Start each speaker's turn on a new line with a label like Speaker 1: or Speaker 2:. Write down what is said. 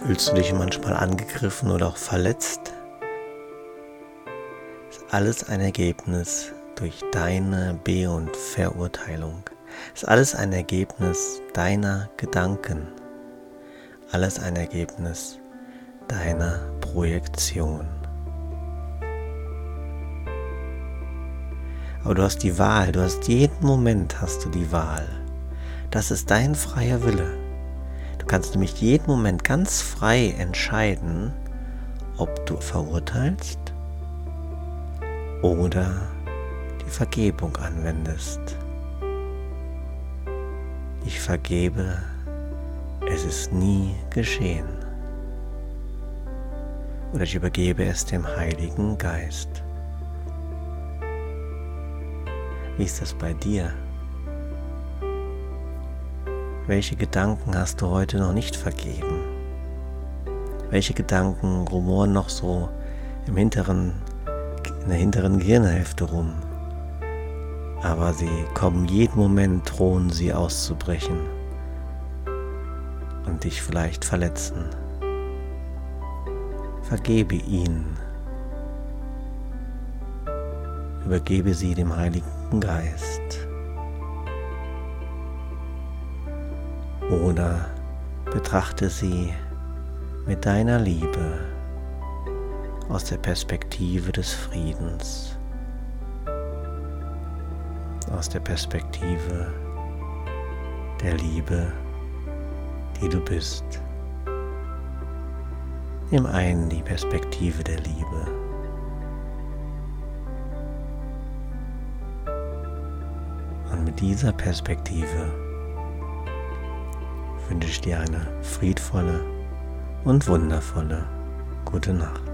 Speaker 1: Fühlst du dich manchmal angegriffen oder auch verletzt? Ist alles ein Ergebnis durch deine Be- und Verurteilung. Ist alles ein Ergebnis deiner Gedanken. Alles ein Ergebnis deiner Projektion. Aber du hast die Wahl, du hast jeden Moment hast du die Wahl. Das ist dein freier Wille. Du kannst nämlich jeden Moment ganz frei entscheiden, ob du verurteilst oder die Vergebung anwendest. Ich vergebe, es ist nie geschehen. Oder ich übergebe es dem Heiligen Geist. Wie ist das bei dir? Welche Gedanken hast du heute noch nicht vergeben? Welche Gedanken rumoren noch so im hinteren, in der hinteren Gehirnhälfte rum? Aber sie kommen jeden Moment, drohen sie auszubrechen und dich vielleicht verletzen. Vergebe ihnen. Übergebe sie dem Heiligen Geist. Oder betrachte sie mit deiner Liebe aus der Perspektive des Friedens, aus der Perspektive der Liebe, die du bist. Nimm ein die Perspektive der Liebe. Und mit dieser Perspektive wünsche ich dir eine friedvolle und wundervolle gute Nacht.